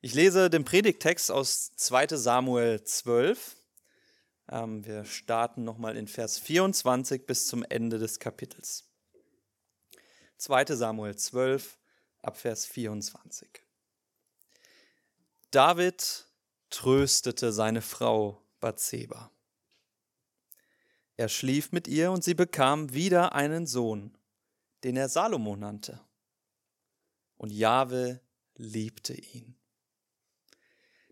Ich lese den Predigtext aus 2 Samuel 12. Ähm, wir starten nochmal in Vers 24 bis zum Ende des Kapitels. 2 Samuel 12 ab Vers 24. David tröstete seine Frau Bathseba. Er schlief mit ihr und sie bekam wieder einen Sohn, den er Salomo nannte. Und Jahwe liebte ihn.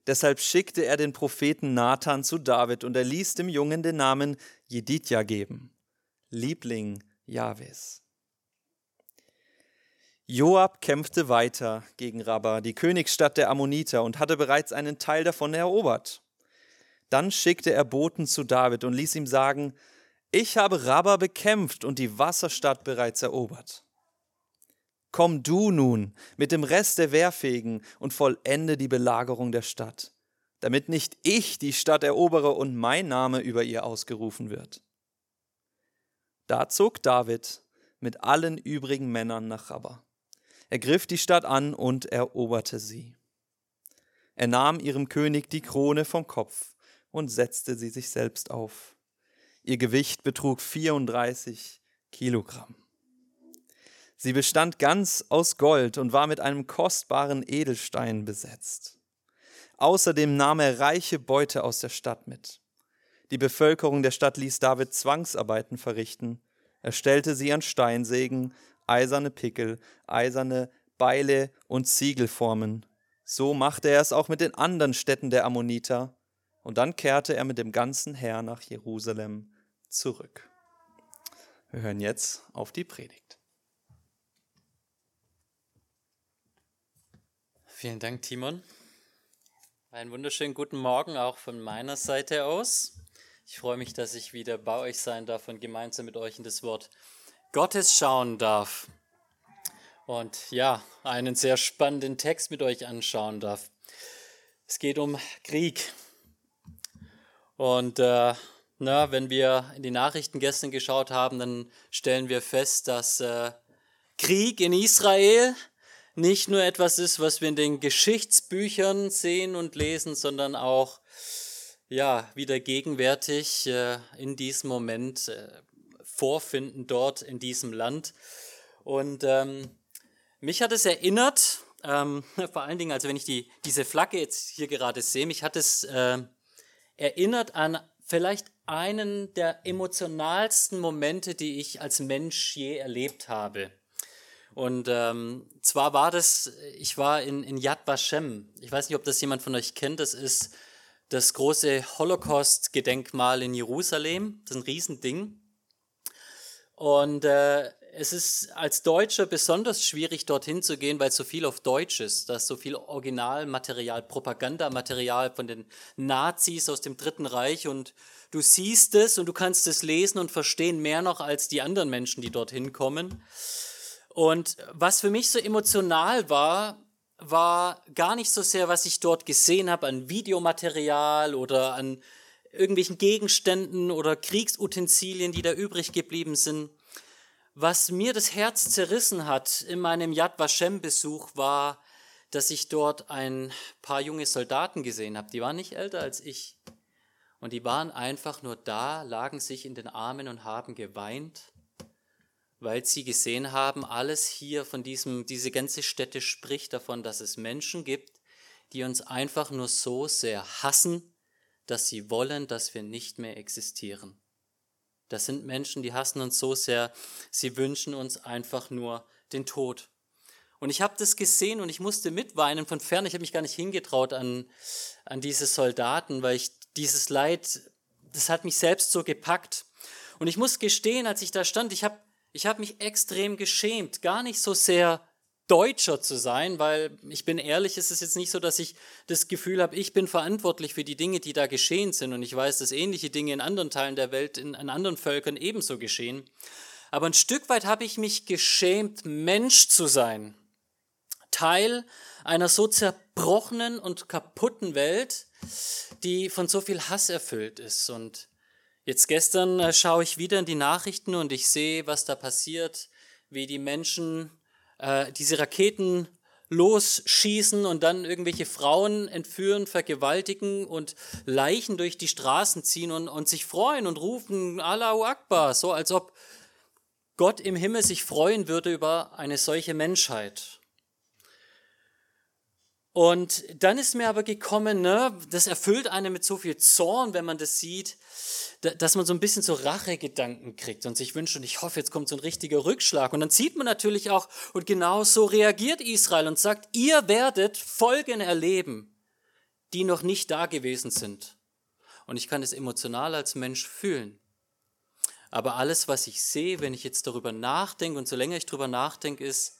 Deshalb schickte er den Propheten Nathan zu David und er ließ dem Jungen den Namen Jedidja geben, Liebling Jahwes. Joab kämpfte weiter gegen Rabba, die Königsstadt der Ammoniter, und hatte bereits einen Teil davon erobert. Dann schickte er Boten zu David und ließ ihm sagen, ich habe Rabba bekämpft und die Wasserstadt bereits erobert. Komm du nun mit dem Rest der Wehrfähigen und vollende die Belagerung der Stadt, damit nicht ich die Stadt erobere und mein Name über ihr ausgerufen wird. Da zog David mit allen übrigen Männern nach Rabba. Er griff die Stadt an und eroberte sie. Er nahm ihrem König die Krone vom Kopf und setzte sie sich selbst auf. Ihr Gewicht betrug 34 Kilogramm. Sie bestand ganz aus Gold und war mit einem kostbaren Edelstein besetzt. Außerdem nahm er reiche Beute aus der Stadt mit. Die Bevölkerung der Stadt ließ David Zwangsarbeiten verrichten. Er stellte sie an Steinsägen eiserne Pickel, eiserne Beile und Ziegelformen. So machte er es auch mit den anderen Städten der Ammoniter, und dann kehrte er mit dem ganzen Heer nach Jerusalem zurück. Wir hören jetzt auf die Predigt. Vielen Dank, Timon. Einen wunderschönen guten Morgen auch von meiner Seite aus. Ich freue mich, dass ich wieder bei euch sein darf und gemeinsam mit euch in das Wort Gottes schauen darf. Und ja, einen sehr spannenden Text mit euch anschauen darf. Es geht um Krieg. Und äh, na, wenn wir in die Nachrichten gestern geschaut haben, dann stellen wir fest, dass äh, Krieg in Israel nicht nur etwas ist, was wir in den Geschichtsbüchern sehen und lesen, sondern auch ja wieder gegenwärtig äh, in diesem Moment äh, vorfinden dort in diesem Land. Und ähm, mich hat es erinnert, ähm, vor allen Dingen, also wenn ich die, diese Flagge jetzt hier gerade sehe, mich hat es äh, erinnert an vielleicht einen der emotionalsten Momente, die ich als Mensch je erlebt habe. Und ähm, zwar war das, ich war in, in Yad Vashem. Ich weiß nicht, ob das jemand von euch kennt. Das ist das große Holocaust-Gedenkmal in Jerusalem. Das ist ein Riesending. Und äh, es ist als Deutscher besonders schwierig, dorthin zu gehen, weil so viel auf Deutsch ist. Da ist so viel Originalmaterial, Propagandamaterial von den Nazis aus dem Dritten Reich und du siehst es und du kannst es lesen und verstehen mehr noch als die anderen Menschen, die dorthin kommen. Und was für mich so emotional war, war gar nicht so sehr, was ich dort gesehen habe an Videomaterial oder an irgendwelchen Gegenständen oder Kriegsutensilien, die da übrig geblieben sind. Was mir das Herz zerrissen hat in meinem Yad Vashem-Besuch war, dass ich dort ein paar junge Soldaten gesehen habe. Die waren nicht älter als ich. Und die waren einfach nur da, lagen sich in den Armen und haben geweint, weil sie gesehen haben, alles hier von diesem, diese ganze Stätte spricht davon, dass es Menschen gibt, die uns einfach nur so sehr hassen, dass sie wollen, dass wir nicht mehr existieren. Das sind Menschen, die hassen uns so sehr, sie wünschen uns einfach nur den Tod. Und ich habe das gesehen und ich musste mitweinen von fern. Ich habe mich gar nicht hingetraut an, an diese Soldaten, weil ich dieses Leid, das hat mich selbst so gepackt. Und ich muss gestehen, als ich da stand, ich habe ich hab mich extrem geschämt. Gar nicht so sehr Deutscher zu sein, weil ich bin ehrlich, es ist jetzt nicht so, dass ich das Gefühl habe, ich bin verantwortlich für die Dinge, die da geschehen sind und ich weiß, dass ähnliche Dinge in anderen Teilen der Welt, in, in anderen Völkern ebenso geschehen. Aber ein Stück weit habe ich mich geschämt, Mensch zu sein. Teil einer so zerbrochenen und kaputten Welt, die von so viel Hass erfüllt ist. Und jetzt gestern äh, schaue ich wieder in die Nachrichten und ich sehe, was da passiert, wie die Menschen äh, diese Raketen losschießen und dann irgendwelche Frauen entführen, vergewaltigen und Leichen durch die Straßen ziehen und, und sich freuen und rufen Allahu Akbar, so als ob Gott im Himmel sich freuen würde über eine solche Menschheit. Und dann ist mir aber gekommen, ne, das erfüllt einen mit so viel Zorn, wenn man das sieht, dass man so ein bisschen so Rachegedanken kriegt und sich wünscht, und ich hoffe, jetzt kommt so ein richtiger Rückschlag. Und dann sieht man natürlich auch, und genau so reagiert Israel und sagt, ihr werdet Folgen erleben, die noch nicht da gewesen sind. Und ich kann es emotional als Mensch fühlen. Aber alles, was ich sehe, wenn ich jetzt darüber nachdenke, und so länger ich darüber nachdenke, ist,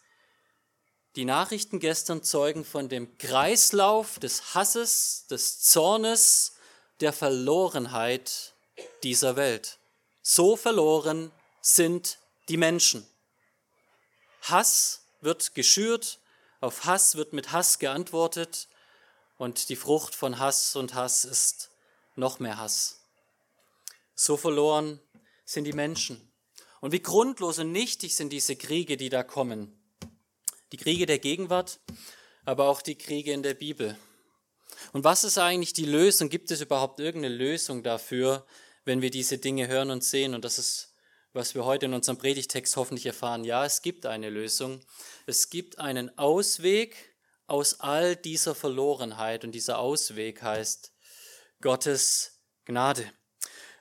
die Nachrichten gestern zeugen von dem Kreislauf des Hasses, des Zornes, der Verlorenheit dieser Welt. So verloren sind die Menschen. Hass wird geschürt, auf Hass wird mit Hass geantwortet und die Frucht von Hass und Hass ist noch mehr Hass. So verloren sind die Menschen. Und wie grundlos und nichtig sind diese Kriege, die da kommen. Die Kriege der Gegenwart, aber auch die Kriege in der Bibel. Und was ist eigentlich die Lösung? Gibt es überhaupt irgendeine Lösung dafür, wenn wir diese Dinge hören und sehen. Und das ist, was wir heute in unserem Predigtext hoffentlich erfahren. Ja, es gibt eine Lösung. Es gibt einen Ausweg aus all dieser Verlorenheit. Und dieser Ausweg heißt Gottes Gnade.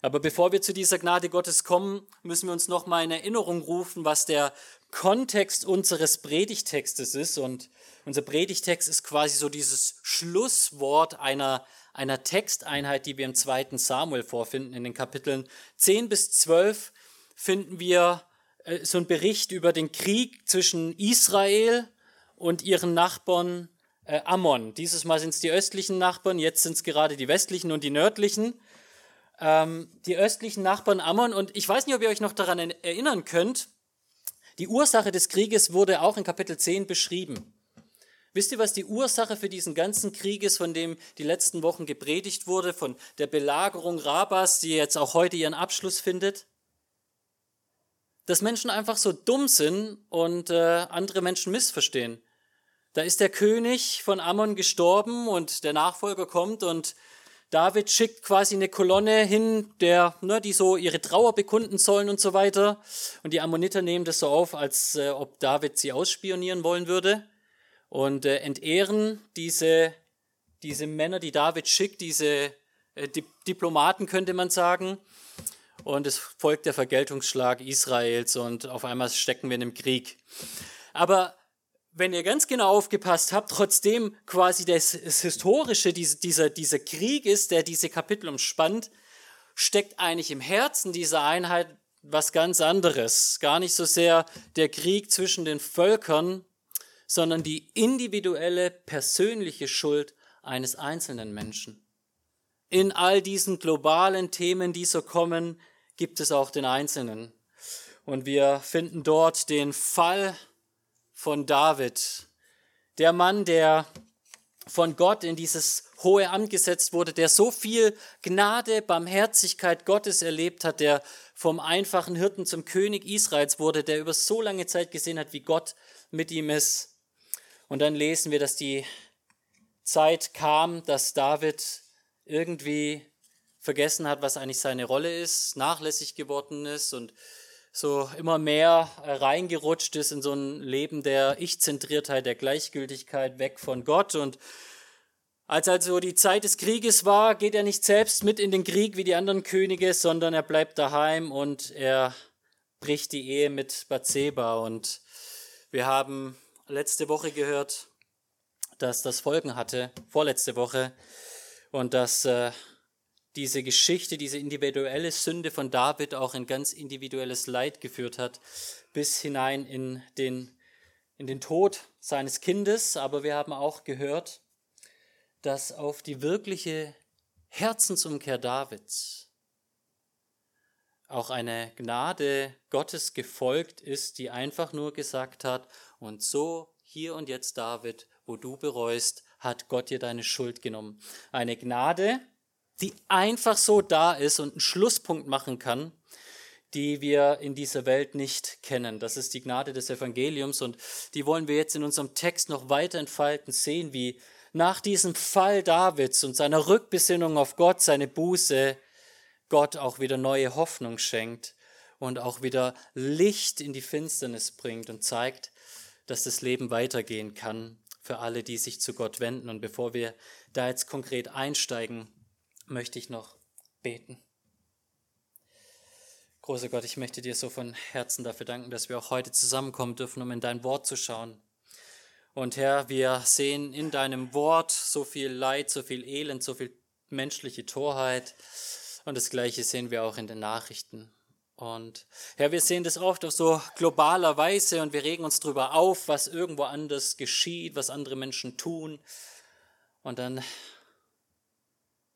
Aber bevor wir zu dieser Gnade Gottes kommen, müssen wir uns noch mal in Erinnerung rufen, was der Kontext unseres Predigtextes ist. Und unser Predigtext ist quasi so dieses Schlusswort einer einer Texteinheit, die wir im zweiten Samuel vorfinden. In den Kapiteln 10 bis 12 finden wir äh, so einen Bericht über den Krieg zwischen Israel und ihren Nachbarn äh, Ammon. Dieses Mal sind es die östlichen Nachbarn, jetzt sind es gerade die westlichen und die nördlichen. Ähm, die östlichen Nachbarn Ammon. Und ich weiß nicht, ob ihr euch noch daran erinnern könnt. Die Ursache des Krieges wurde auch in Kapitel 10 beschrieben. Wisst ihr, was die Ursache für diesen ganzen Krieg ist, von dem die letzten Wochen gepredigt wurde, von der Belagerung Rabas, die jetzt auch heute ihren Abschluss findet? Dass Menschen einfach so dumm sind und äh, andere Menschen missverstehen. Da ist der König von Ammon gestorben und der Nachfolger kommt und David schickt quasi eine Kolonne hin, der, ne, die so ihre Trauer bekunden sollen und so weiter. Und die Ammoniter nehmen das so auf, als äh, ob David sie ausspionieren wollen würde und äh, entehren diese, diese Männer, die David schickt, diese äh, Di Diplomaten könnte man sagen. Und es folgt der Vergeltungsschlag Israels und auf einmal stecken wir in einem Krieg. Aber wenn ihr ganz genau aufgepasst habt, trotzdem quasi das, das Historische, diese, dieser, dieser Krieg ist, der diese Kapitel umspannt, steckt eigentlich im Herzen dieser Einheit was ganz anderes. Gar nicht so sehr der Krieg zwischen den Völkern, sondern die individuelle, persönliche Schuld eines einzelnen Menschen. In all diesen globalen Themen, die so kommen, gibt es auch den Einzelnen. Und wir finden dort den Fall von David, der Mann, der von Gott in dieses hohe Amt gesetzt wurde, der so viel Gnade, Barmherzigkeit Gottes erlebt hat, der vom einfachen Hirten zum König Israels wurde, der über so lange Zeit gesehen hat, wie Gott mit ihm ist. Und dann lesen wir, dass die Zeit kam, dass David irgendwie vergessen hat, was eigentlich seine Rolle ist, nachlässig geworden ist und so immer mehr reingerutscht ist in so ein Leben der Ich-Zentriertheit, der Gleichgültigkeit, weg von Gott. Und als also die Zeit des Krieges war, geht er nicht selbst mit in den Krieg wie die anderen Könige, sondern er bleibt daheim und er bricht die Ehe mit Bathseba. Und wir haben letzte Woche gehört, dass das Folgen hatte, vorletzte Woche, und dass äh, diese Geschichte, diese individuelle Sünde von David auch ein ganz individuelles Leid geführt hat, bis hinein in den, in den Tod seines Kindes. Aber wir haben auch gehört, dass auf die wirkliche Herzensumkehr Davids auch eine Gnade Gottes gefolgt ist, die einfach nur gesagt hat, und so hier und jetzt, David, wo du bereust, hat Gott dir deine Schuld genommen. Eine Gnade, die einfach so da ist und einen Schlusspunkt machen kann, die wir in dieser Welt nicht kennen. Das ist die Gnade des Evangeliums und die wollen wir jetzt in unserem Text noch weiter entfalten, sehen, wie nach diesem Fall Davids und seiner Rückbesinnung auf Gott, seine Buße, Gott auch wieder neue Hoffnung schenkt und auch wieder Licht in die Finsternis bringt und zeigt, dass das Leben weitergehen kann für alle, die sich zu Gott wenden. Und bevor wir da jetzt konkret einsteigen, möchte ich noch beten. Großer Gott, ich möchte dir so von Herzen dafür danken, dass wir auch heute zusammenkommen dürfen, um in dein Wort zu schauen. Und Herr, wir sehen in deinem Wort so viel Leid, so viel Elend, so viel menschliche Torheit. Und das Gleiche sehen wir auch in den Nachrichten. Und Herr, wir sehen das oft auf so globaler Weise und wir regen uns darüber auf, was irgendwo anders geschieht, was andere Menschen tun. Und dann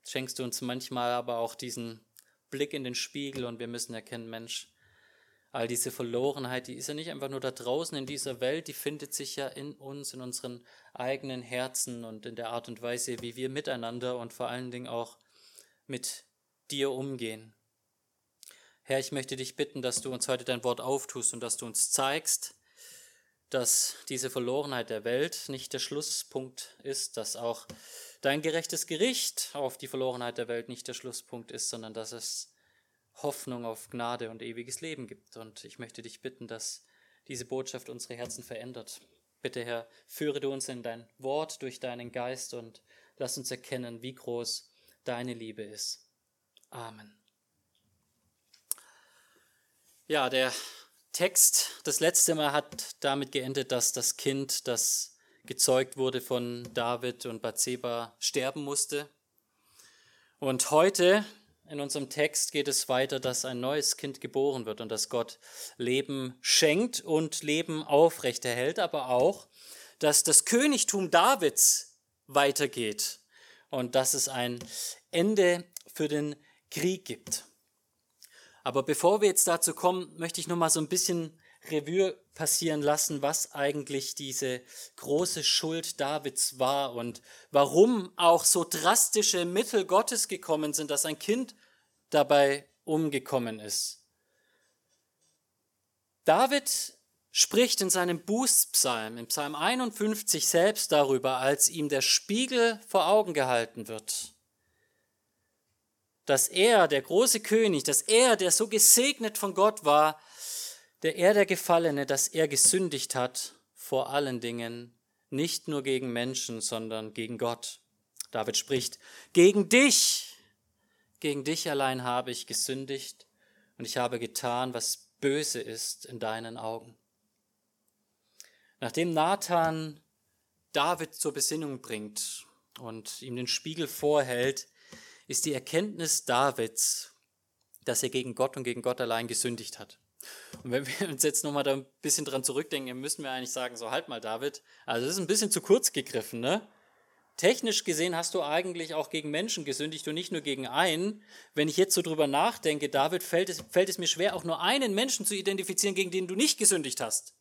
schenkst du uns manchmal aber auch diesen Blick in den Spiegel und wir müssen erkennen, Mensch, all diese Verlorenheit, die ist ja nicht einfach nur da draußen in dieser Welt, die findet sich ja in uns, in unseren eigenen Herzen und in der Art und Weise, wie wir miteinander und vor allen Dingen auch mit dir umgehen. Herr, ich möchte dich bitten, dass du uns heute dein Wort auftust und dass du uns zeigst, dass diese Verlorenheit der Welt nicht der Schlusspunkt ist, dass auch dein gerechtes Gericht auf die Verlorenheit der Welt nicht der Schlusspunkt ist, sondern dass es Hoffnung auf Gnade und ewiges Leben gibt. Und ich möchte dich bitten, dass diese Botschaft unsere Herzen verändert. Bitte, Herr, führe du uns in dein Wort durch deinen Geist und lass uns erkennen, wie groß deine Liebe ist. Amen. Ja, der Text das letzte Mal hat damit geendet, dass das Kind, das gezeugt wurde von David und Bathseba, sterben musste. Und heute in unserem Text geht es weiter, dass ein neues Kind geboren wird und dass Gott Leben schenkt und Leben aufrechterhält, aber auch, dass das Königtum Davids weitergeht und dass es ein Ende für den Krieg gibt. Aber bevor wir jetzt dazu kommen, möchte ich noch mal so ein bisschen Revue passieren lassen, was eigentlich diese große Schuld Davids war und warum auch so drastische Mittel Gottes gekommen sind, dass ein Kind dabei umgekommen ist. David spricht in seinem Bußpsalm, im Psalm 51 selbst darüber, als ihm der Spiegel vor Augen gehalten wird dass er, der große König, dass er, der so gesegnet von Gott war, der er der Gefallene, dass er gesündigt hat vor allen Dingen, nicht nur gegen Menschen, sondern gegen Gott. David spricht, gegen dich, gegen dich allein habe ich gesündigt und ich habe getan, was böse ist in deinen Augen. Nachdem Nathan David zur Besinnung bringt und ihm den Spiegel vorhält, ist die Erkenntnis Davids, dass er gegen Gott und gegen Gott allein gesündigt hat. Und wenn wir uns jetzt nochmal da ein bisschen dran zurückdenken, müssen wir eigentlich sagen, so halt mal David, also das ist ein bisschen zu kurz gegriffen, ne? Technisch gesehen hast du eigentlich auch gegen Menschen gesündigt und nicht nur gegen einen. Wenn ich jetzt so drüber nachdenke, David, fällt es, fällt es mir schwer, auch nur einen Menschen zu identifizieren, gegen den du nicht gesündigt hast.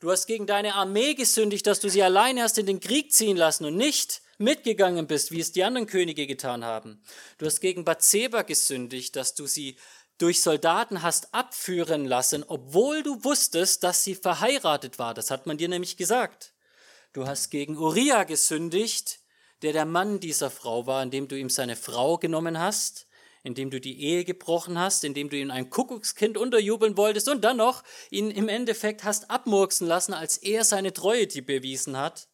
Du hast gegen deine Armee gesündigt, dass du sie alleine hast in den Krieg ziehen lassen und nicht mitgegangen bist, wie es die anderen Könige getan haben. Du hast gegen Bathseba gesündigt, dass du sie durch Soldaten hast abführen lassen, obwohl du wusstest, dass sie verheiratet war. Das hat man dir nämlich gesagt. Du hast gegen Uriah gesündigt, der der Mann dieser Frau war, indem du ihm seine Frau genommen hast, indem du die Ehe gebrochen hast, indem du ihm ein Kuckuckskind unterjubeln wolltest und dann noch ihn im Endeffekt hast abmurksen lassen, als er seine Treue dir bewiesen hat.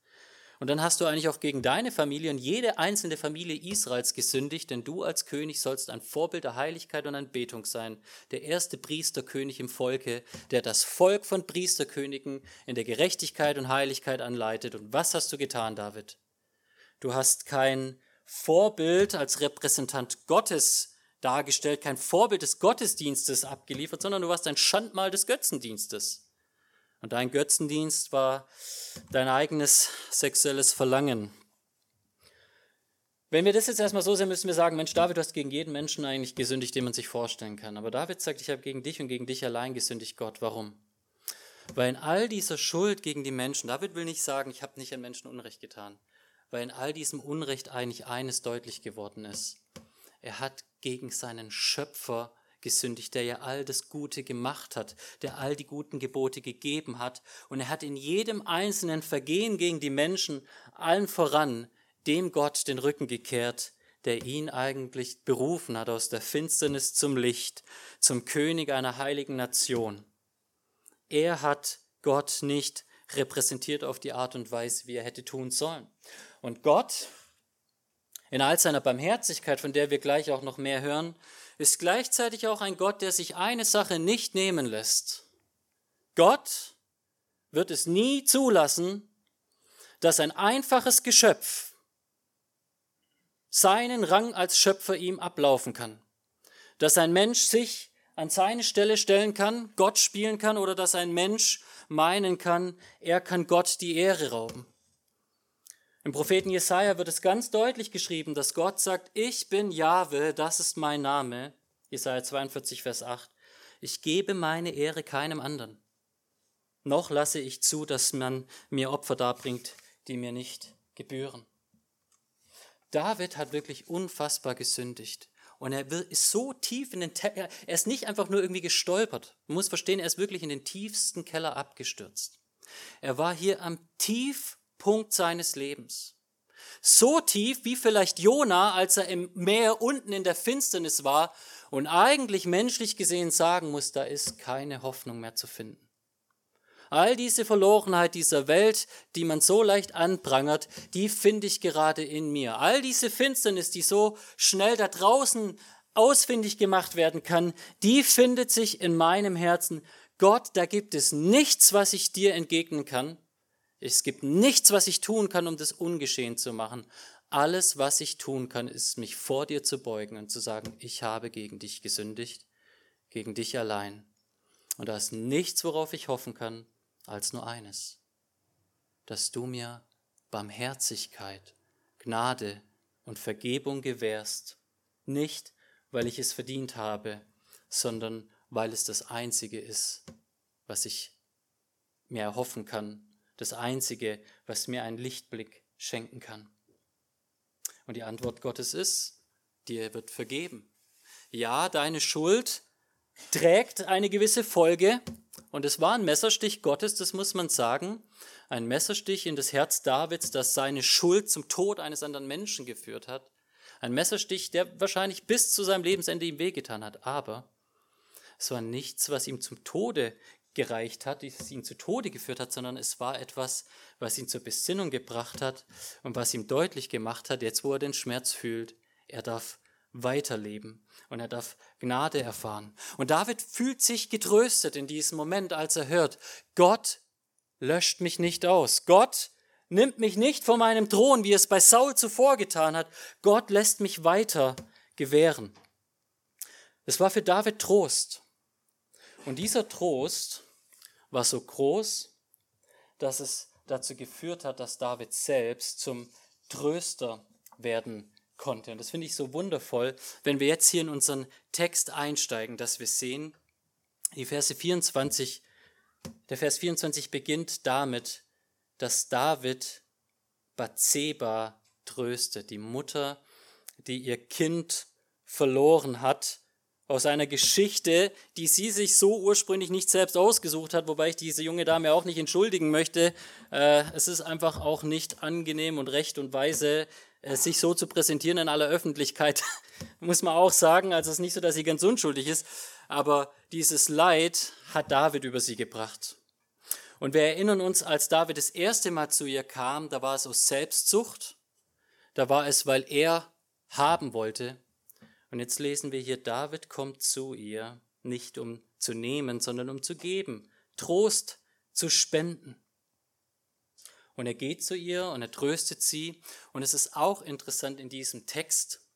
Und dann hast du eigentlich auch gegen deine Familie und jede einzelne Familie Israels gesündigt, denn du als König sollst ein Vorbild der Heiligkeit und Anbetung sein, der erste Priesterkönig im Volke, der das Volk von Priesterkönigen in der Gerechtigkeit und Heiligkeit anleitet. Und was hast du getan, David? Du hast kein Vorbild als Repräsentant Gottes dargestellt, kein Vorbild des Gottesdienstes abgeliefert, sondern du warst ein Schandmal des Götzendienstes. Und dein Götzendienst war dein eigenes sexuelles Verlangen. Wenn wir das jetzt erstmal so sehen, müssen wir sagen, Mensch, David, du hast gegen jeden Menschen eigentlich gesündigt, den man sich vorstellen kann. Aber David sagt, ich habe gegen dich und gegen dich allein gesündigt, Gott. Warum? Weil in all dieser Schuld gegen die Menschen, David will nicht sagen, ich habe nicht an Menschen Unrecht getan, weil in all diesem Unrecht eigentlich eines deutlich geworden ist. Er hat gegen seinen Schöpfer gesündigt, der ja all das Gute gemacht hat, der all die guten Gebote gegeben hat. Und er hat in jedem einzelnen Vergehen gegen die Menschen allen voran dem Gott den Rücken gekehrt, der ihn eigentlich berufen hat aus der Finsternis zum Licht, zum König einer heiligen Nation. Er hat Gott nicht repräsentiert auf die Art und Weise, wie er hätte tun sollen. Und Gott, in all seiner Barmherzigkeit, von der wir gleich auch noch mehr hören, ist gleichzeitig auch ein Gott, der sich eine Sache nicht nehmen lässt. Gott wird es nie zulassen, dass ein einfaches Geschöpf seinen Rang als Schöpfer ihm ablaufen kann. Dass ein Mensch sich an seine Stelle stellen kann, Gott spielen kann oder dass ein Mensch meinen kann, er kann Gott die Ehre rauben. Im Propheten Jesaja wird es ganz deutlich geschrieben, dass Gott sagt, ich bin Jahwe, das ist mein Name. Jesaja 42, Vers 8. Ich gebe meine Ehre keinem anderen. Noch lasse ich zu, dass man mir Opfer darbringt, die mir nicht gebühren. David hat wirklich unfassbar gesündigt. Und er ist so tief in den, Te er ist nicht einfach nur irgendwie gestolpert. Man muss verstehen, er ist wirklich in den tiefsten Keller abgestürzt. Er war hier am Tiefpunkt seines Lebens. So tief wie vielleicht Jona, als er im Meer unten in der Finsternis war und eigentlich menschlich gesehen sagen muss, da ist keine Hoffnung mehr zu finden. All diese Verlorenheit dieser Welt, die man so leicht anprangert, die finde ich gerade in mir. All diese Finsternis, die so schnell da draußen ausfindig gemacht werden kann, die findet sich in meinem Herzen. Gott, da gibt es nichts, was ich dir entgegnen kann. Es gibt nichts, was ich tun kann, um das ungeschehen zu machen. Alles, was ich tun kann, ist mich vor dir zu beugen und zu sagen, ich habe gegen dich gesündigt, gegen dich allein. Und da ist nichts, worauf ich hoffen kann, als nur eines, dass du mir Barmherzigkeit, Gnade und Vergebung gewährst, nicht weil ich es verdient habe, sondern weil es das Einzige ist, was ich mir erhoffen kann, das Einzige, was mir einen Lichtblick schenken kann. Und die Antwort Gottes ist, dir wird vergeben. Ja, deine Schuld trägt eine gewisse Folge, und es war ein Messerstich Gottes, das muss man sagen, ein Messerstich in das Herz Davids, das seine Schuld zum Tod eines anderen Menschen geführt hat. Ein Messerstich, der wahrscheinlich bis zu seinem Lebensende ihm wehgetan hat. Aber es war nichts, was ihm zum Tode gereicht hat, das ihn zu Tode geführt hat, sondern es war etwas, was ihn zur Besinnung gebracht hat und was ihm deutlich gemacht hat, jetzt wo er den Schmerz fühlt, er darf weiterleben und er darf Gnade erfahren. Und David fühlt sich getröstet in diesem Moment, als er hört, Gott löscht mich nicht aus. Gott nimmt mich nicht von meinem Thron, wie es bei Saul zuvor getan hat. Gott lässt mich weiter gewähren. Es war für David Trost. Und dieser Trost war so groß, dass es dazu geführt hat, dass David selbst zum Tröster werden konnte. Und das finde ich so wundervoll, wenn wir jetzt hier in unseren Text einsteigen, dass wir sehen, die Verse 24, der Vers 24 beginnt damit, dass David Bathseba tröstet, die Mutter, die ihr Kind verloren hat, aus einer Geschichte, die sie sich so ursprünglich nicht selbst ausgesucht hat, wobei ich diese junge Dame auch nicht entschuldigen möchte. Äh, es ist einfach auch nicht angenehm und recht und weise, äh, sich so zu präsentieren in aller Öffentlichkeit, muss man auch sagen. Also es ist nicht so, dass sie ganz unschuldig ist, aber dieses Leid hat David über sie gebracht. Und wir erinnern uns, als David das erste Mal zu ihr kam, da war es aus Selbstsucht, da war es, weil er haben wollte. Und jetzt lesen wir hier, David kommt zu ihr, nicht um zu nehmen, sondern um zu geben, Trost zu spenden. Und er geht zu ihr und er tröstet sie. Und es ist auch interessant in diesem Text,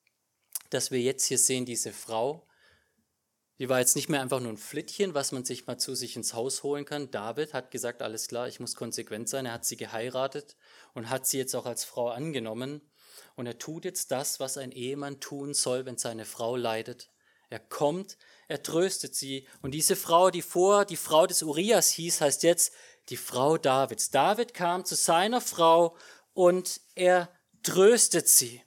dass wir jetzt hier sehen, diese Frau, die war jetzt nicht mehr einfach nur ein Flittchen, was man sich mal zu sich ins Haus holen kann. David hat gesagt, alles klar, ich muss konsequent sein. Er hat sie geheiratet und hat sie jetzt auch als Frau angenommen. Und er tut jetzt das, was ein Ehemann tun soll, wenn seine Frau leidet. Er kommt, er tröstet sie. Und diese Frau, die vor die Frau des Urias hieß, heißt jetzt, die Frau Davids. David kam zu seiner Frau und er tröstet sie.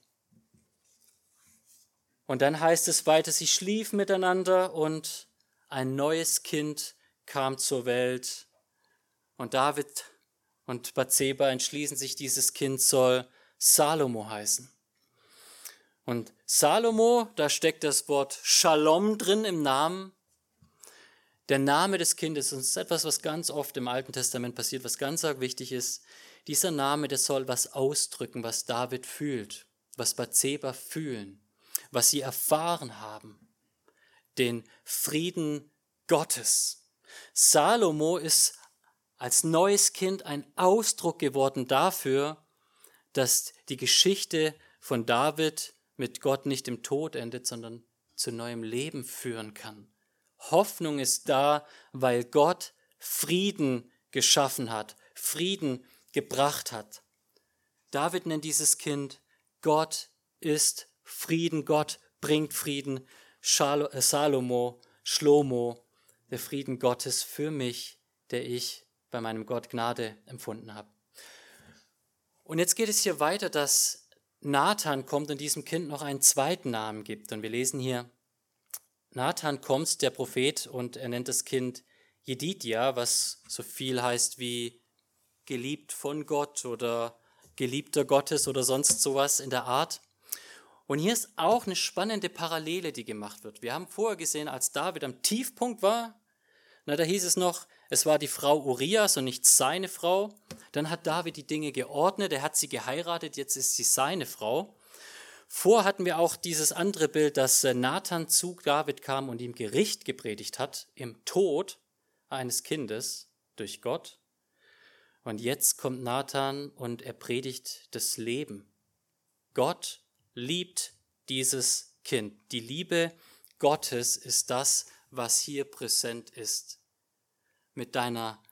Und dann heißt es weiter, sie schliefen miteinander und ein neues Kind kam zur Welt. Und David und Bathseba entschließen sich, dieses Kind soll Salomo heißen. Und Salomo, da steckt das Wort Shalom drin im Namen. Der Name des Kindes, und das ist etwas, was ganz oft im Alten Testament passiert, was ganz wichtig ist. Dieser Name, der soll was ausdrücken, was David fühlt, was Bathseba fühlen was sie erfahren haben, den Frieden Gottes. Salomo ist als neues Kind ein Ausdruck geworden dafür, dass die Geschichte von David mit Gott nicht im Tod endet, sondern zu neuem Leben führen kann. Hoffnung ist da, weil Gott Frieden geschaffen hat, Frieden gebracht hat. David nennt dieses Kind, Gott ist Frieden, Gott bringt Frieden. Äh, Salomo, Schlomo, der Frieden Gottes für mich, der ich bei meinem Gott Gnade empfunden habe. Und jetzt geht es hier weiter, dass Nathan kommt und diesem Kind noch einen zweiten Namen gibt. Und wir lesen hier, Nathan kommt, der Prophet, und er nennt das Kind Jedidia, was so viel heißt wie geliebt von Gott oder geliebter Gottes oder sonst sowas in der Art. Und hier ist auch eine spannende Parallele, die gemacht wird. Wir haben vorher gesehen, als David am Tiefpunkt war, na, da hieß es noch, es war die Frau Urias und nicht seine Frau. Dann hat David die Dinge geordnet, er hat sie geheiratet, jetzt ist sie seine Frau. Vor hatten wir auch dieses andere Bild, dass äh, Nathan zu David kam und ihm Gericht gepredigt hat im Tod eines Kindes durch Gott. Und jetzt kommt Nathan und er predigt das Leben. Gott liebt dieses Kind. Die Liebe Gottes ist das, was hier präsent ist. Mit deiner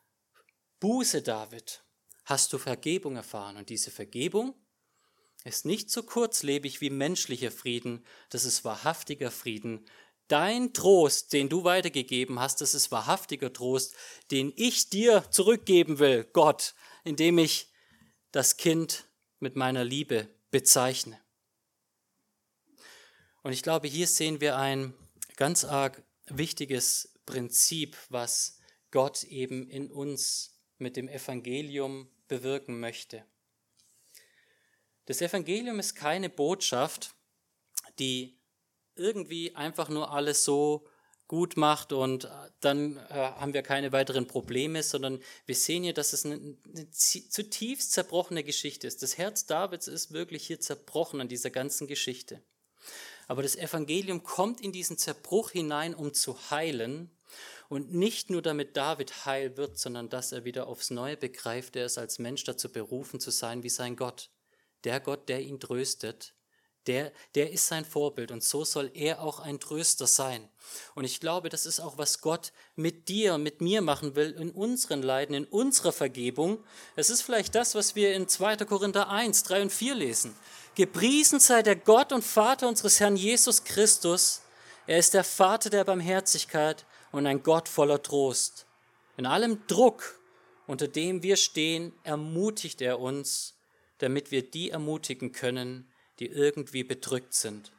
Buße, David, hast du Vergebung erfahren. Und diese Vergebung ist nicht so kurzlebig wie menschlicher Frieden, das ist wahrhaftiger Frieden. Dein Trost, den du weitergegeben hast, das ist wahrhaftiger Trost, den ich dir zurückgeben will, Gott, indem ich das Kind mit meiner Liebe bezeichne. Und ich glaube, hier sehen wir ein ganz arg wichtiges Prinzip, was Gott eben in uns mit dem Evangelium bewirken möchte. Das Evangelium ist keine Botschaft, die irgendwie einfach nur alles so gut macht und dann äh, haben wir keine weiteren Probleme, sondern wir sehen hier, dass es eine, eine zutiefst zerbrochene Geschichte ist. Das Herz Davids ist wirklich hier zerbrochen an dieser ganzen Geschichte. Aber das Evangelium kommt in diesen Zerbruch hinein, um zu heilen. Und nicht nur damit David heil wird, sondern dass er wieder aufs Neue begreift, er ist als Mensch dazu berufen zu sein wie sein Gott. Der Gott, der ihn tröstet, der, der ist sein Vorbild und so soll er auch ein Tröster sein. Und ich glaube, das ist auch, was Gott mit dir, mit mir machen will, in unseren Leiden, in unserer Vergebung. Es ist vielleicht das, was wir in 2. Korinther 1, 3 und 4 lesen. Gepriesen sei der Gott und Vater unseres Herrn Jesus Christus. Er ist der Vater der Barmherzigkeit und ein Gott voller Trost. In allem Druck, unter dem wir stehen, ermutigt er uns, damit wir die ermutigen können, die irgendwie bedrückt sind.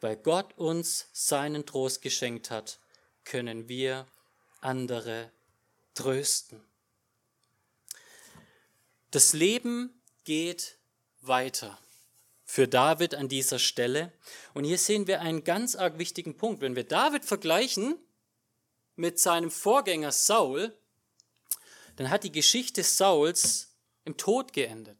Weil Gott uns seinen Trost geschenkt hat, können wir andere trösten. Das Leben geht weiter für David an dieser Stelle. Und hier sehen wir einen ganz arg wichtigen Punkt. Wenn wir David vergleichen mit seinem Vorgänger Saul, dann hat die Geschichte Sauls im Tod geendet.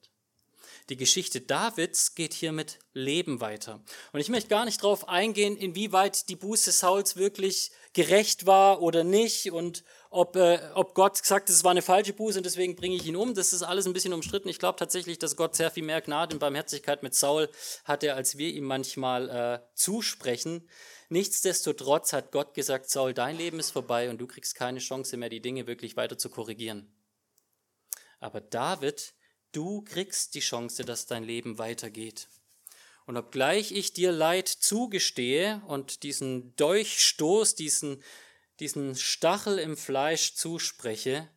Die Geschichte Davids geht hier mit Leben weiter. Und ich möchte gar nicht darauf eingehen, inwieweit die Buße Sauls wirklich gerecht war oder nicht und ob, äh, ob Gott gesagt hat, es war eine falsche Buße und deswegen bringe ich ihn um. Das ist alles ein bisschen umstritten. Ich glaube tatsächlich, dass Gott sehr viel mehr Gnade und Barmherzigkeit mit Saul hatte, als wir ihm manchmal äh, zusprechen. Nichtsdestotrotz hat Gott gesagt, Saul, dein Leben ist vorbei und du kriegst keine Chance mehr, die Dinge wirklich weiter zu korrigieren. Aber David, du kriegst die Chance, dass dein Leben weitergeht. Und obgleich ich dir Leid zugestehe und diesen Dolchstoß, diesen diesen Stachel im Fleisch zuspreche,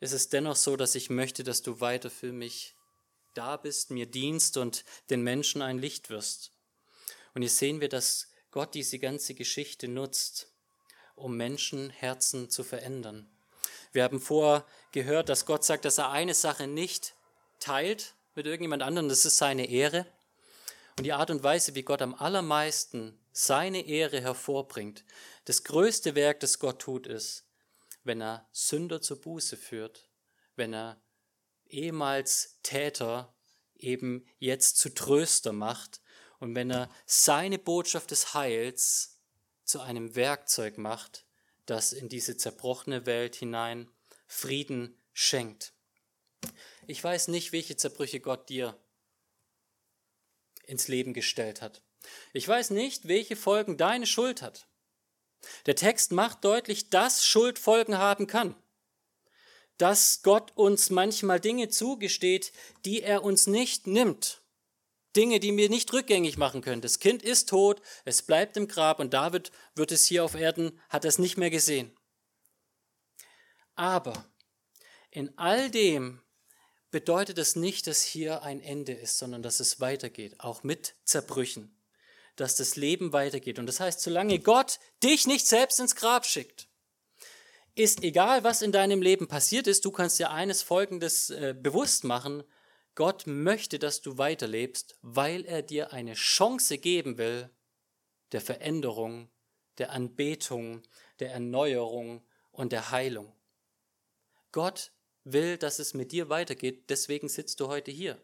ist es dennoch so, dass ich möchte, dass du weiter für mich da bist, mir dienst und den Menschen ein Licht wirst. Und hier sehen wir, dass Gott diese ganze Geschichte nutzt, um Menschenherzen zu verändern. Wir haben vorher gehört, dass Gott sagt, dass er eine Sache nicht teilt mit irgendjemand anderem, das ist seine Ehre. Und die Art und Weise, wie Gott am allermeisten seine Ehre hervorbringt, das größte Werk, das Gott tut, ist, wenn er Sünder zur Buße führt, wenn er ehemals Täter eben jetzt zu Tröster macht und wenn er seine Botschaft des Heils zu einem Werkzeug macht, das in diese zerbrochene Welt hinein Frieden schenkt. Ich weiß nicht, welche Zerbrüche Gott dir ins Leben gestellt hat. Ich weiß nicht, welche Folgen deine Schuld hat. Der Text macht deutlich, dass Schuld Folgen haben kann. Dass Gott uns manchmal Dinge zugesteht, die er uns nicht nimmt. Dinge, die wir nicht rückgängig machen können. Das Kind ist tot, es bleibt im Grab und David wird es hier auf Erden, hat es nicht mehr gesehen. Aber in all dem bedeutet es nicht, dass hier ein Ende ist, sondern dass es weitergeht, auch mit Zerbrüchen, dass das Leben weitergeht. Und das heißt, solange Gott dich nicht selbst ins Grab schickt, ist egal, was in deinem Leben passiert ist, du kannst dir eines Folgendes äh, bewusst machen. Gott möchte, dass du weiterlebst, weil er dir eine Chance geben will der Veränderung, der Anbetung, der Erneuerung und der Heilung. Gott will, dass es mit dir weitergeht, deswegen sitzt du heute hier.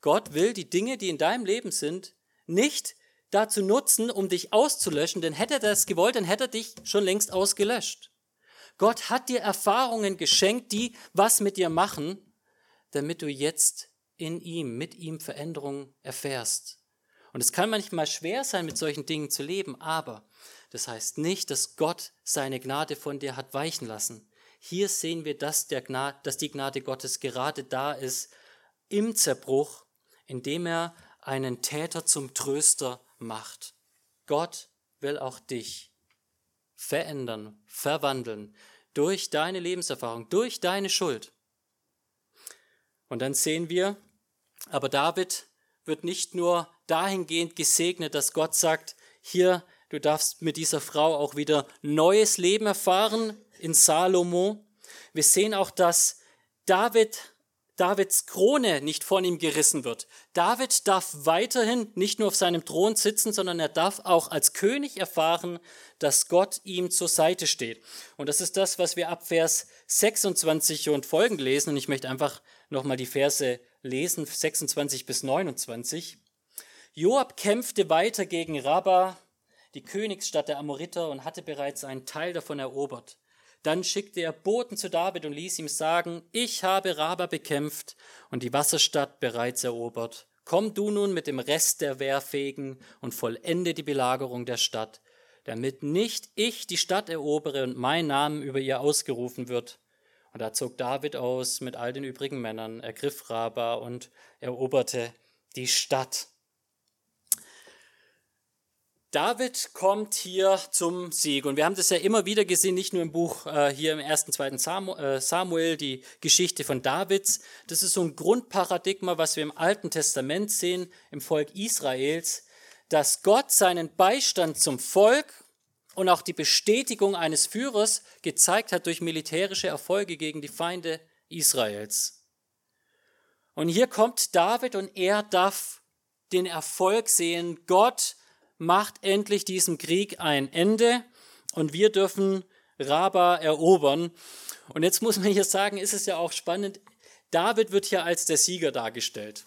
Gott will die Dinge, die in deinem Leben sind, nicht dazu nutzen, um dich auszulöschen, denn hätte er das gewollt, dann hätte er dich schon längst ausgelöscht. Gott hat dir Erfahrungen geschenkt, die was mit dir machen, damit du jetzt in ihm, mit ihm Veränderung erfährst. Und es kann manchmal schwer sein, mit solchen Dingen zu leben, aber das heißt nicht, dass Gott seine Gnade von dir hat weichen lassen. Hier sehen wir, dass, der Gnade, dass die Gnade Gottes gerade da ist im Zerbruch, indem er einen Täter zum Tröster macht. Gott will auch dich verändern, verwandeln durch deine Lebenserfahrung, durch deine Schuld. Und dann sehen wir, aber David wird nicht nur dahingehend gesegnet, dass Gott sagt, hier, du darfst mit dieser Frau auch wieder neues Leben erfahren, in Salomo. Wir sehen auch, dass David, Davids Krone nicht von ihm gerissen wird. David darf weiterhin nicht nur auf seinem Thron sitzen, sondern er darf auch als König erfahren, dass Gott ihm zur Seite steht. Und das ist das, was wir ab Vers 26 und folgend lesen. Und ich möchte einfach nochmal die Verse lesen, 26 bis 29. Joab kämpfte weiter gegen Rabba, die Königsstadt der Amoriter, und hatte bereits einen Teil davon erobert. Dann schickte er Boten zu David und ließ ihm sagen, ich habe Raba bekämpft und die Wasserstadt bereits erobert. Komm du nun mit dem Rest der Wehrfähigen und vollende die Belagerung der Stadt, damit nicht ich die Stadt erobere und mein Name über ihr ausgerufen wird. Und da zog David aus mit all den übrigen Männern, ergriff Raba und eroberte die Stadt. David kommt hier zum Sieg. Und wir haben das ja immer wieder gesehen, nicht nur im Buch äh, hier im ersten, zweiten äh, Samuel, die Geschichte von Davids. Das ist so ein Grundparadigma, was wir im Alten Testament sehen, im Volk Israels, dass Gott seinen Beistand zum Volk und auch die Bestätigung eines Führers gezeigt hat durch militärische Erfolge gegen die Feinde Israels. Und hier kommt David und er darf den Erfolg sehen. Gott macht endlich diesem Krieg ein Ende und wir dürfen Raba erobern. Und jetzt muss man hier sagen, ist es ja auch spannend, David wird hier als der Sieger dargestellt.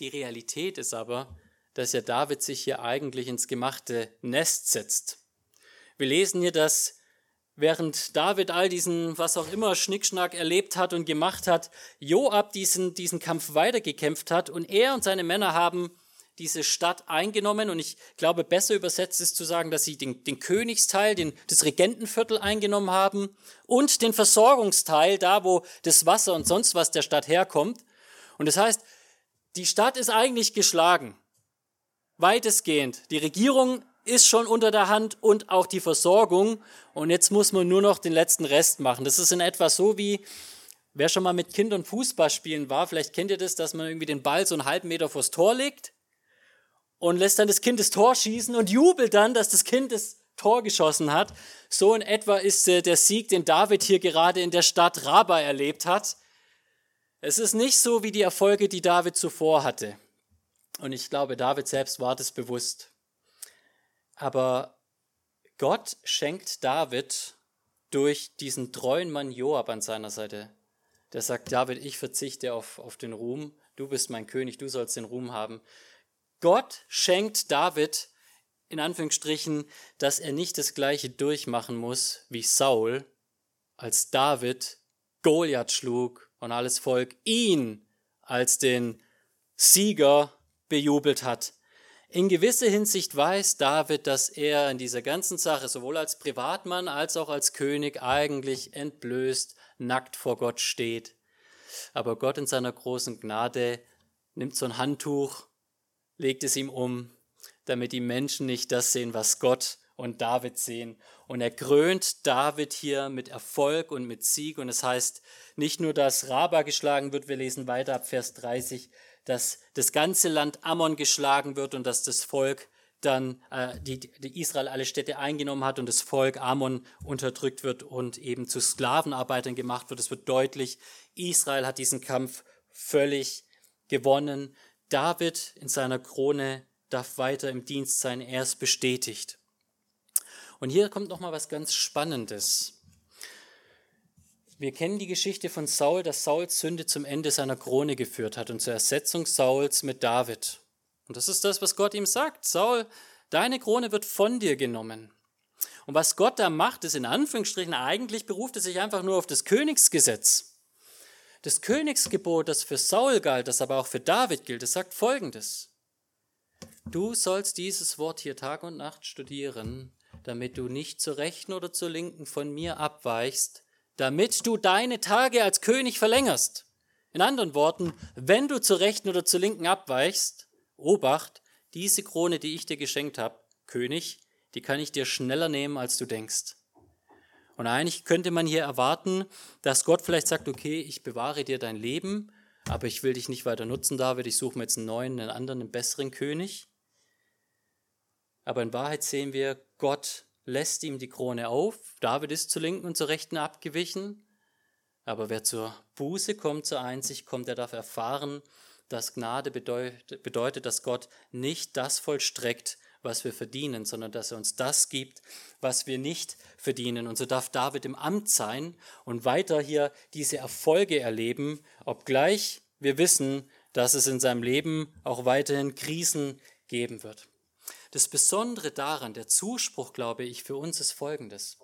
Die Realität ist aber, dass ja David sich hier eigentlich ins gemachte Nest setzt. Wir lesen hier, dass während David all diesen, was auch immer, Schnickschnack erlebt hat und gemacht hat, Joab diesen, diesen Kampf weitergekämpft hat und er und seine Männer haben diese Stadt eingenommen und ich glaube, besser übersetzt ist zu sagen, dass sie den, den Königsteil, den, das Regentenviertel eingenommen haben und den Versorgungsteil, da wo das Wasser und sonst was der Stadt herkommt. Und das heißt, die Stadt ist eigentlich geschlagen, weitestgehend. Die Regierung ist schon unter der Hand und auch die Versorgung. Und jetzt muss man nur noch den letzten Rest machen. Das ist in etwa so wie, wer schon mal mit Kindern Fußball spielen war, vielleicht kennt ihr das, dass man irgendwie den Ball so einen halben Meter vors Tor legt und lässt dann das Kind das Tor schießen und jubelt dann, dass das Kind das Tor geschossen hat. So in etwa ist der Sieg, den David hier gerade in der Stadt Raba erlebt hat. Es ist nicht so wie die Erfolge, die David zuvor hatte. Und ich glaube, David selbst war das bewusst. Aber Gott schenkt David durch diesen treuen Mann Joab an seiner Seite. Der sagt, David, ich verzichte auf, auf den Ruhm, du bist mein König, du sollst den Ruhm haben. Gott schenkt David in Anführungsstrichen, dass er nicht das gleiche durchmachen muss wie Saul, als David Goliath schlug und alles Volk ihn als den Sieger bejubelt hat. In gewisser Hinsicht weiß David, dass er in dieser ganzen Sache sowohl als Privatmann als auch als König eigentlich entblößt, nackt vor Gott steht. Aber Gott in seiner großen Gnade nimmt so ein Handtuch, legt es ihm um, damit die Menschen nicht das sehen, was Gott und David sehen. Und er krönt David hier mit Erfolg und mit Sieg. Und es heißt nicht nur, dass Raba geschlagen wird, wir lesen weiter ab Vers 30, dass das ganze Land Ammon geschlagen wird und dass das Volk dann äh, die, die Israel alle Städte eingenommen hat und das Volk Ammon unterdrückt wird und eben zu Sklavenarbeitern gemacht wird. Es wird deutlich, Israel hat diesen Kampf völlig gewonnen. David in seiner Krone darf weiter im Dienst sein, er ist bestätigt. Und hier kommt noch mal was ganz Spannendes. Wir kennen die Geschichte von Saul, dass Sauls Sünde zum Ende seiner Krone geführt hat und zur Ersetzung Sauls mit David. Und das ist das, was Gott ihm sagt. Saul, deine Krone wird von dir genommen. Und was Gott da macht, ist in Anführungsstrichen, eigentlich beruft er sich einfach nur auf das Königsgesetz. Das Königsgebot, das für Saul galt, das aber auch für David gilt, es sagt folgendes. Du sollst dieses Wort hier Tag und Nacht studieren, damit du nicht zur Rechten oder zur Linken von mir abweichst, damit du deine Tage als König verlängerst. In anderen Worten, wenn du zur Rechten oder zur Linken abweichst, Obacht, diese Krone, die ich dir geschenkt habe, König, die kann ich dir schneller nehmen, als du denkst. Und eigentlich könnte man hier erwarten, dass Gott vielleicht sagt, okay, ich bewahre dir dein Leben, aber ich will dich nicht weiter nutzen, David, ich suche mir jetzt einen neuen, einen anderen, einen besseren König. Aber in Wahrheit sehen wir, Gott lässt ihm die Krone auf, David ist zur Linken und zur Rechten abgewichen, aber wer zur Buße kommt, zur Einsicht kommt, der darf erfahren, dass Gnade bedeutet, bedeutet, dass Gott nicht das vollstreckt, was wir verdienen, sondern dass er uns das gibt, was wir nicht verdienen. Und so darf David im Amt sein und weiter hier diese Erfolge erleben, obgleich wir wissen, dass es in seinem Leben auch weiterhin Krisen geben wird. Das Besondere daran, der Zuspruch, glaube ich, für uns ist folgendes.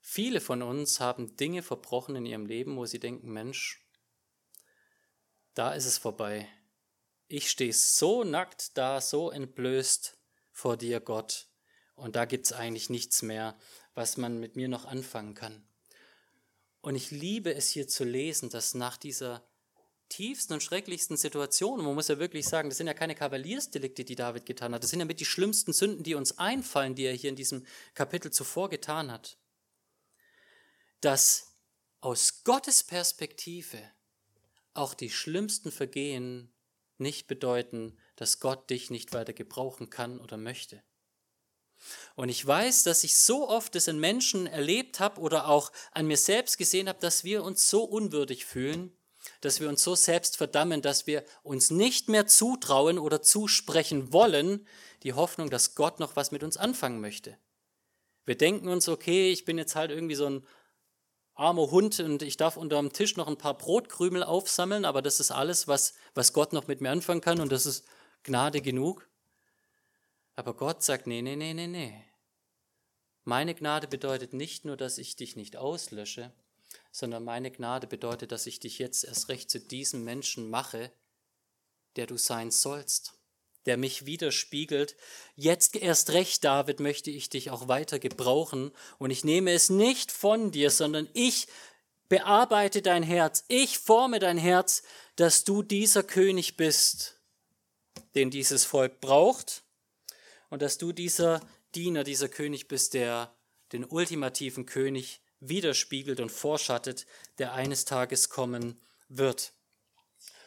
Viele von uns haben Dinge verbrochen in ihrem Leben, wo sie denken, Mensch, da ist es vorbei. Ich stehe so nackt da, so entblößt vor dir, Gott. Und da gibt es eigentlich nichts mehr, was man mit mir noch anfangen kann. Und ich liebe es hier zu lesen, dass nach dieser tiefsten und schrecklichsten Situation, man muss ja wirklich sagen, das sind ja keine Kavaliersdelikte, die David getan hat, das sind ja mit die schlimmsten Sünden, die uns einfallen, die er hier in diesem Kapitel zuvor getan hat, dass aus Gottes Perspektive auch die schlimmsten Vergehen nicht bedeuten, dass Gott dich nicht weiter gebrauchen kann oder möchte. Und ich weiß, dass ich so oft es in Menschen erlebt habe oder auch an mir selbst gesehen habe, dass wir uns so unwürdig fühlen, dass wir uns so selbst verdammen, dass wir uns nicht mehr zutrauen oder zusprechen wollen, die Hoffnung, dass Gott noch was mit uns anfangen möchte. Wir denken uns, okay, ich bin jetzt halt irgendwie so ein armer Hund und ich darf unter dem Tisch noch ein paar Brotkrümel aufsammeln, aber das ist alles, was, was Gott noch mit mir anfangen kann und das ist Gnade genug. Aber Gott sagt, nee, nee, nee, nee, nee. Meine Gnade bedeutet nicht nur, dass ich dich nicht auslösche, sondern meine Gnade bedeutet, dass ich dich jetzt erst recht zu diesem Menschen mache, der du sein sollst der mich widerspiegelt. Jetzt erst recht, David, möchte ich dich auch weiter gebrauchen. Und ich nehme es nicht von dir, sondern ich bearbeite dein Herz, ich forme dein Herz, dass du dieser König bist, den dieses Volk braucht. Und dass du dieser Diener, dieser König bist, der den ultimativen König widerspiegelt und vorschattet, der eines Tages kommen wird.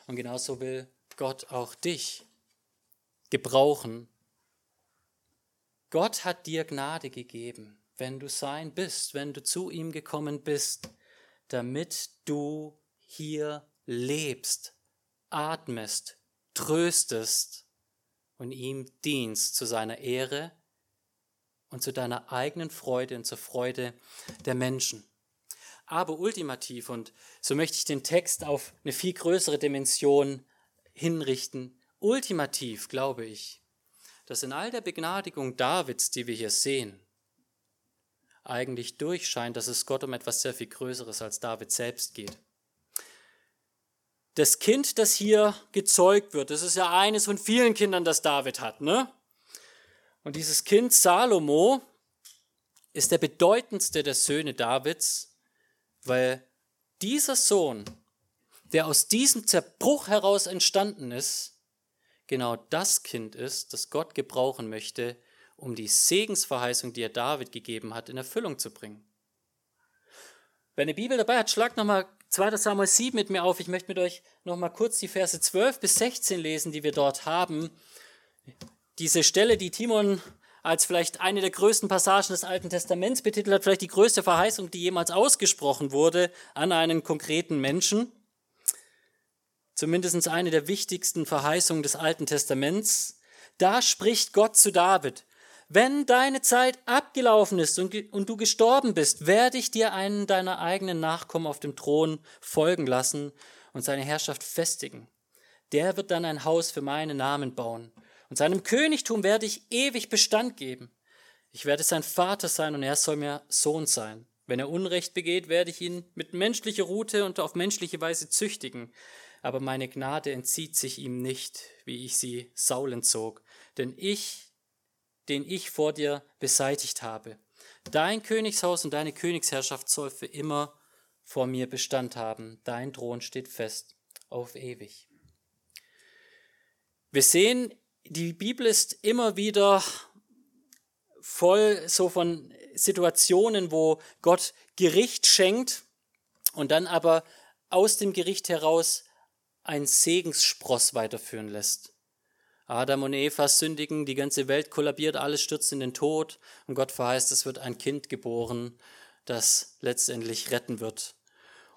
Und genauso will Gott auch dich gebrauchen. Gott hat dir Gnade gegeben, wenn du sein bist, wenn du zu ihm gekommen bist, damit du hier lebst, atmest, tröstest und ihm dienst zu seiner Ehre und zu deiner eigenen Freude und zur Freude der Menschen. Aber ultimativ, und so möchte ich den Text auf eine viel größere Dimension hinrichten, ultimativ glaube ich, dass in all der Begnadigung Davids, die wir hier sehen, eigentlich durchscheint, dass es Gott um etwas sehr viel Größeres als David selbst geht. Das Kind, das hier gezeugt wird, das ist ja eines von vielen Kindern, das David hat, ne? Und dieses Kind Salomo ist der bedeutendste der Söhne Davids, weil dieser Sohn, der aus diesem Zerbruch heraus entstanden ist, genau das Kind ist, das Gott gebrauchen möchte, um die Segensverheißung, die er David gegeben hat, in Erfüllung zu bringen. Wer eine Bibel dabei hat, schlagt nochmal 2. Samuel 7 mit mir auf. Ich möchte mit euch nochmal kurz die Verse 12 bis 16 lesen, die wir dort haben. Diese Stelle, die Timon als vielleicht eine der größten Passagen des Alten Testaments betitelt hat, vielleicht die größte Verheißung, die jemals ausgesprochen wurde an einen konkreten Menschen. Zumindest eine der wichtigsten Verheißungen des Alten Testaments. Da spricht Gott zu David, wenn deine Zeit abgelaufen ist und, und du gestorben bist, werde ich dir einen deiner eigenen Nachkommen auf dem Thron folgen lassen und seine Herrschaft festigen. Der wird dann ein Haus für meinen Namen bauen. Und seinem Königtum werde ich ewig Bestand geben. Ich werde sein Vater sein und er soll mir Sohn sein. Wenn er Unrecht begeht, werde ich ihn mit menschlicher Rute und auf menschliche Weise züchtigen. Aber meine Gnade entzieht sich ihm nicht, wie ich sie Saul entzog. Denn ich, den ich vor dir beseitigt habe. Dein Königshaus und deine Königsherrschaft soll für immer vor mir Bestand haben. Dein Thron steht fest auf ewig. Wir sehen, die Bibel ist immer wieder voll so von Situationen, wo Gott Gericht schenkt und dann aber aus dem Gericht heraus ein Segensspross weiterführen lässt. Adam und Eva sündigen, die ganze Welt kollabiert, alles stürzt in den Tod und Gott verheißt, es wird ein Kind geboren, das letztendlich retten wird.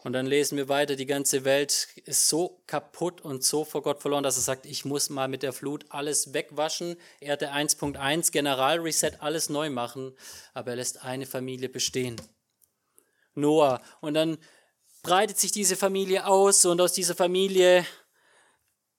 Und dann lesen wir weiter, die ganze Welt ist so kaputt und so vor Gott verloren, dass er sagt, ich muss mal mit der Flut alles wegwaschen. Er hatte 1.1 Generalreset, alles neu machen, aber er lässt eine Familie bestehen. Noah. Und dann breitet sich diese Familie aus und aus dieser Familie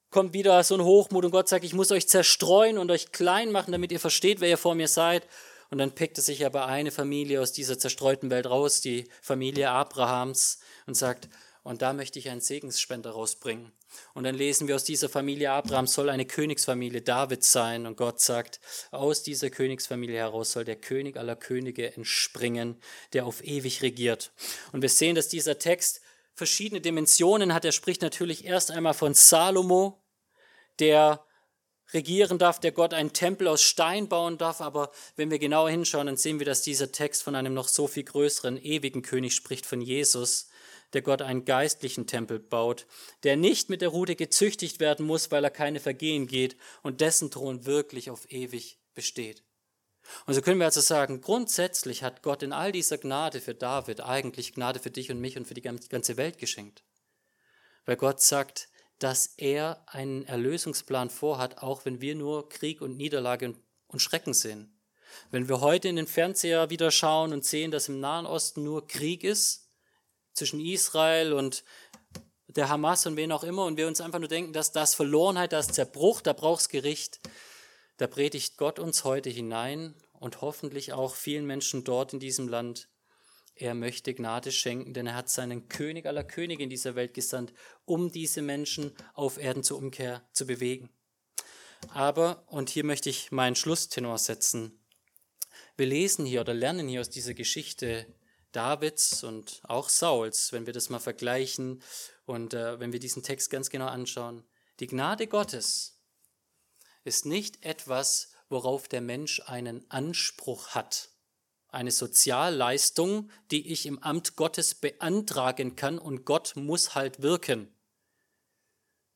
kommt wieder so ein Hochmut und Gott sagt, ich muss euch zerstreuen und euch klein machen, damit ihr versteht, wer ihr vor mir seid. Und dann pickt er sich aber eine Familie aus dieser zerstreuten Welt raus, die Familie Abrahams, und sagt, und da möchte ich einen Segensspender rausbringen. Und dann lesen wir aus dieser Familie Abrahams soll eine Königsfamilie David sein. Und Gott sagt, aus dieser Königsfamilie heraus soll der König aller Könige entspringen, der auf ewig regiert. Und wir sehen, dass dieser Text verschiedene Dimensionen hat. Er spricht natürlich erst einmal von Salomo, der regieren darf, der Gott einen Tempel aus Stein bauen darf. Aber wenn wir genauer hinschauen, dann sehen wir, dass dieser Text von einem noch so viel größeren, ewigen König spricht, von Jesus, der Gott einen geistlichen Tempel baut, der nicht mit der Rute gezüchtigt werden muss, weil er keine Vergehen geht und dessen Thron wirklich auf ewig besteht. Und so können wir also sagen, grundsätzlich hat Gott in all dieser Gnade für David eigentlich Gnade für dich und mich und für die ganze Welt geschenkt. Weil Gott sagt, dass er einen Erlösungsplan vorhat, auch wenn wir nur Krieg und Niederlage und Schrecken sehen. Wenn wir heute in den Fernseher wieder schauen und sehen, dass im Nahen Osten nur Krieg ist, zwischen Israel und der Hamas und wen auch immer, und wir uns einfach nur denken, dass das Verlorenheit, das Zerbruch, da braucht es Gericht, da predigt Gott uns heute hinein und hoffentlich auch vielen Menschen dort in diesem Land, er möchte Gnade schenken, denn er hat seinen König aller Könige in dieser Welt gesandt, um diese Menschen auf Erden zur Umkehr zu bewegen. Aber, und hier möchte ich meinen Schlusstenor setzen, wir lesen hier oder lernen hier aus dieser Geschichte Davids und auch Sauls, wenn wir das mal vergleichen und äh, wenn wir diesen Text ganz genau anschauen. Die Gnade Gottes ist nicht etwas, worauf der Mensch einen Anspruch hat eine Sozialleistung, die ich im Amt Gottes beantragen kann und Gott muss halt wirken.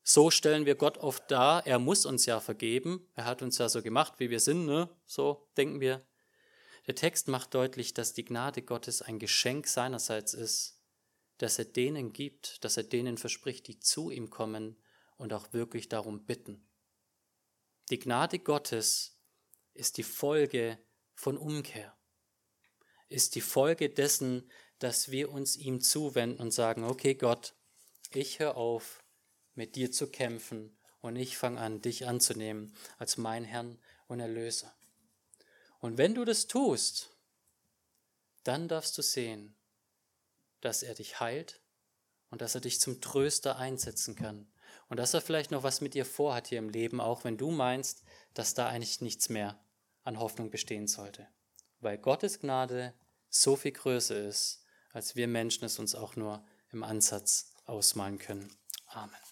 So stellen wir Gott oft dar, er muss uns ja vergeben, er hat uns ja so gemacht, wie wir sind, ne? so denken wir. Der Text macht deutlich, dass die Gnade Gottes ein Geschenk seinerseits ist, dass er denen gibt, dass er denen verspricht, die zu ihm kommen und auch wirklich darum bitten. Die Gnade Gottes ist die Folge von Umkehr, ist die Folge dessen, dass wir uns ihm zuwenden und sagen, okay Gott, ich höre auf, mit dir zu kämpfen und ich fange an, dich anzunehmen als mein Herrn und Erlöser. Und wenn du das tust, dann darfst du sehen, dass er dich heilt und dass er dich zum Tröster einsetzen kann und dass er vielleicht noch was mit dir vorhat hier im Leben, auch wenn du meinst, dass da eigentlich nichts mehr an Hoffnung bestehen sollte. Weil Gottes Gnade so viel größer ist, als wir Menschen es uns auch nur im Ansatz ausmalen können. Amen.